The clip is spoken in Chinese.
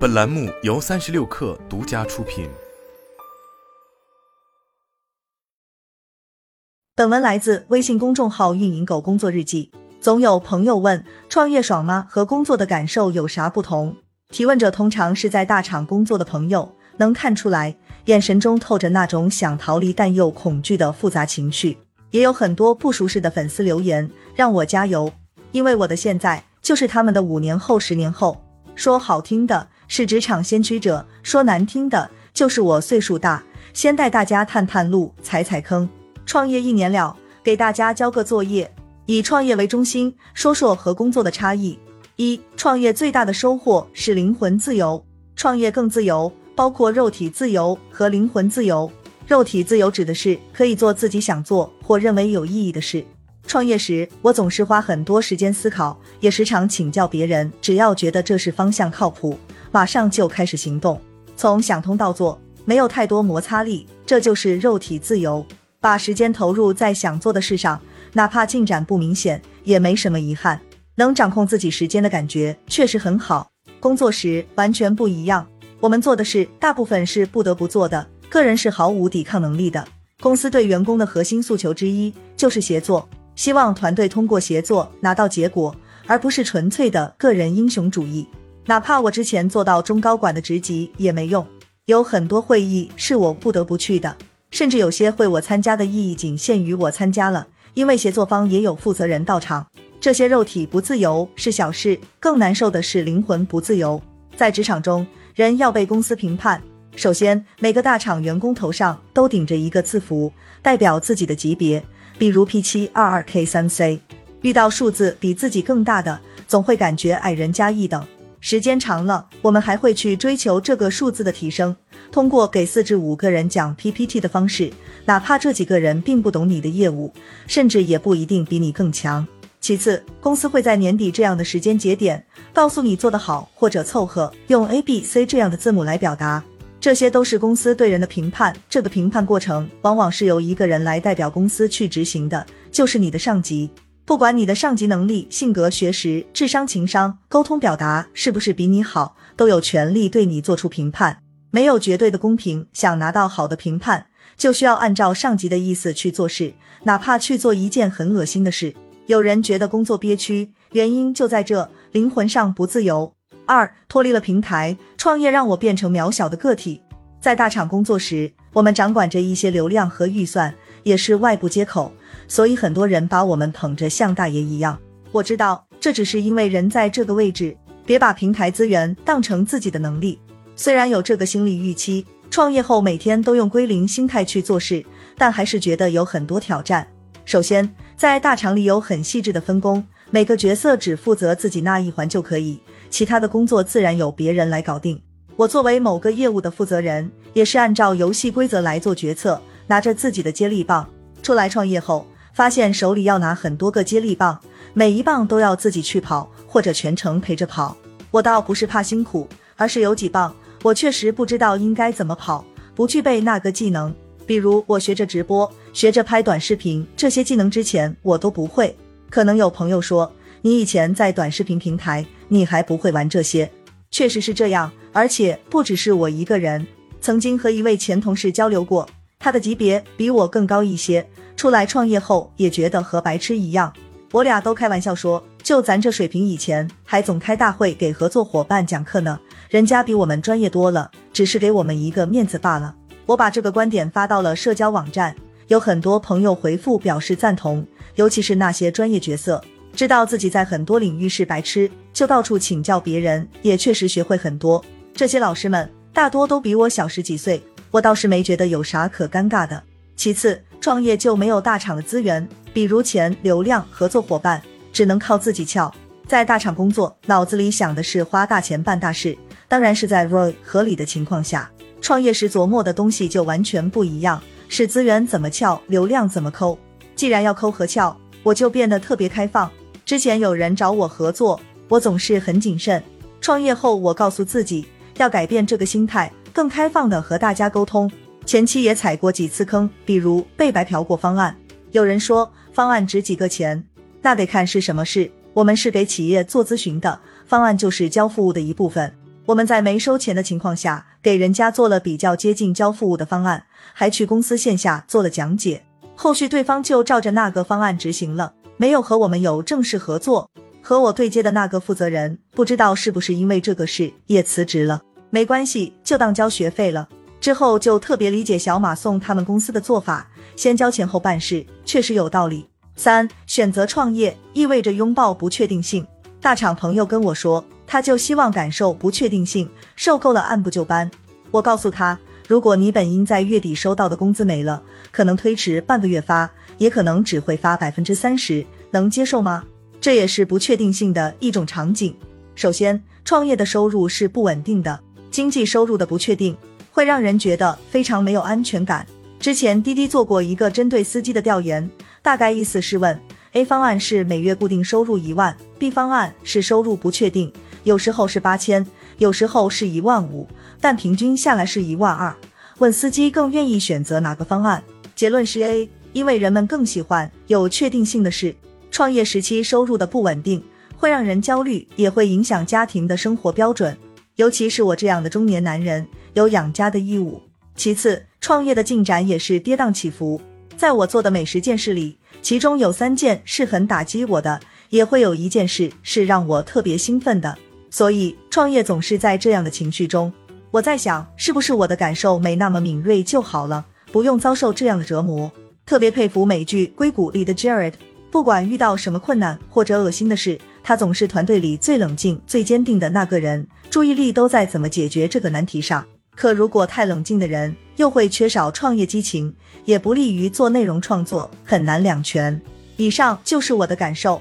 本栏目由三十六氪独家出品。本文来自微信公众号“运营狗工作日记”。总有朋友问：创业爽吗？和工作的感受有啥不同？提问者通常是在大厂工作的朋友，能看出来，眼神中透着那种想逃离但又恐惧的复杂情绪。也有很多不熟识的粉丝留言，让我加油，因为我的现在就是他们的五年后、十年后。说好听的是职场先驱者，说难听的就是我岁数大，先带大家探探路、踩踩坑。创业一年了，给大家交个作业，以创业为中心，说说和工作的差异。一、创业最大的收获是灵魂自由，创业更自由，包括肉体自由和灵魂自由。肉体自由指的是可以做自己想做或认为有意义的事。创业时，我总是花很多时间思考，也时常请教别人。只要觉得这是方向靠谱，马上就开始行动，从想通到做，没有太多摩擦力，这就是肉体自由。把时间投入在想做的事上，哪怕进展不明显，也没什么遗憾。能掌控自己时间的感觉确实很好。工作时完全不一样，我们做的事大部分是不得不做的。个人是毫无抵抗能力的。公司对员工的核心诉求之一就是协作，希望团队通过协作拿到结果，而不是纯粹的个人英雄主义。哪怕我之前做到中高管的职级也没用，有很多会议是我不得不去的，甚至有些会我参加的意义仅限于我参加了，因为协作方也有负责人到场。这些肉体不自由是小事，更难受的是灵魂不自由。在职场中，人要被公司评判。首先，每个大厂员工头上都顶着一个字符，代表自己的级别，比如 P 七二二 K 三 C。遇到数字比自己更大的，总会感觉矮人家一等。时间长了，我们还会去追求这个数字的提升。通过给四至五个人讲 PPT 的方式，哪怕这几个人并不懂你的业务，甚至也不一定比你更强。其次，公司会在年底这样的时间节点，告诉你做得好或者凑合，用 A、B、C 这样的字母来表达。这些都是公司对人的评判，这个评判过程往往是由一个人来代表公司去执行的，就是你的上级。不管你的上级能力、性格、学识、智商、情商、沟通表达是不是比你好，都有权利对你做出评判。没有绝对的公平，想拿到好的评判，就需要按照上级的意思去做事，哪怕去做一件很恶心的事。有人觉得工作憋屈，原因就在这，灵魂上不自由。二脱离了平台创业，让我变成渺小的个体。在大厂工作时，我们掌管着一些流量和预算，也是外部接口，所以很多人把我们捧着像大爷一样。我知道这只是因为人在这个位置，别把平台资源当成自己的能力。虽然有这个心理预期，创业后每天都用归零心态去做事，但还是觉得有很多挑战。首先，在大厂里有很细致的分工，每个角色只负责自己那一环就可以。其他的工作自然由别人来搞定。我作为某个业务的负责人，也是按照游戏规则来做决策，拿着自己的接力棒。出来创业后，发现手里要拿很多个接力棒，每一棒都要自己去跑，或者全程陪着跑。我倒不是怕辛苦，而是有几棒我确实不知道应该怎么跑，不具备那个技能。比如我学着直播，学着拍短视频，这些技能之前我都不会。可能有朋友说。你以前在短视频平台，你还不会玩这些，确实是这样，而且不只是我一个人。曾经和一位前同事交流过，他的级别比我更高一些，出来创业后也觉得和白痴一样。我俩都开玩笑说，就咱这水平，以前还总开大会给合作伙伴讲课呢，人家比我们专业多了，只是给我们一个面子罢了。我把这个观点发到了社交网站，有很多朋友回复表示赞同，尤其是那些专业角色。知道自己在很多领域是白痴，就到处请教别人，也确实学会很多。这些老师们大多都比我小十几岁，我倒是没觉得有啥可尴尬的。其次，创业就没有大厂的资源，比如钱、流量、合作伙伴，只能靠自己撬。在大厂工作，脑子里想的是花大钱办大事，当然是在 ROI 合理的情况下。创业时琢磨的东西就完全不一样，是资源怎么撬，流量怎么抠。既然要抠和撬，我就变得特别开放。之前有人找我合作，我总是很谨慎。创业后，我告诉自己要改变这个心态，更开放的和大家沟通。前期也踩过几次坑，比如被白嫖过方案。有人说方案值几个钱，那得看是什么事。我们是给企业做咨询的，方案就是交付物的一部分。我们在没收钱的情况下，给人家做了比较接近交付物的方案，还去公司线下做了讲解。后续对方就照着那个方案执行了，没有和我们有正式合作。和我对接的那个负责人，不知道是不是因为这个事也辞职了。没关系，就当交学费了。之后就特别理解小马送他们公司的做法，先交钱后办事，确实有道理。三，选择创业意味着拥抱不确定性。大厂朋友跟我说，他就希望感受不确定性，受够了按部就班。我告诉他，如果你本应在月底收到的工资没了，可能推迟半个月发，也可能只会发百分之三十，能接受吗？这也是不确定性的一种场景。首先，创业的收入是不稳定的，经济收入的不确定。会让人觉得非常没有安全感。之前滴滴做过一个针对司机的调研，大概意思是问：A 方案是每月固定收入一万，B 方案是收入不确定，有时候是八千，有时候是一万五，但平均下来是一万二。问司机更愿意选择哪个方案？结论是 A，因为人们更喜欢有确定性的事。创业时期收入的不稳定会让人焦虑，也会影响家庭的生活标准。尤其是我这样的中年男人，有养家的义务。其次，创业的进展也是跌宕起伏。在我做的每十件事里，其中有三件是很打击我的，也会有一件事是让我特别兴奋的。所以，创业总是在这样的情绪中。我在想，是不是我的感受没那么敏锐就好了，不用遭受这样的折磨。特别佩服美剧《硅谷》里的 Jared，不管遇到什么困难或者恶心的事。他总是团队里最冷静、最坚定的那个人，注意力都在怎么解决这个难题上。可如果太冷静的人，又会缺少创业激情，也不利于做内容创作，很难两全。以上就是我的感受。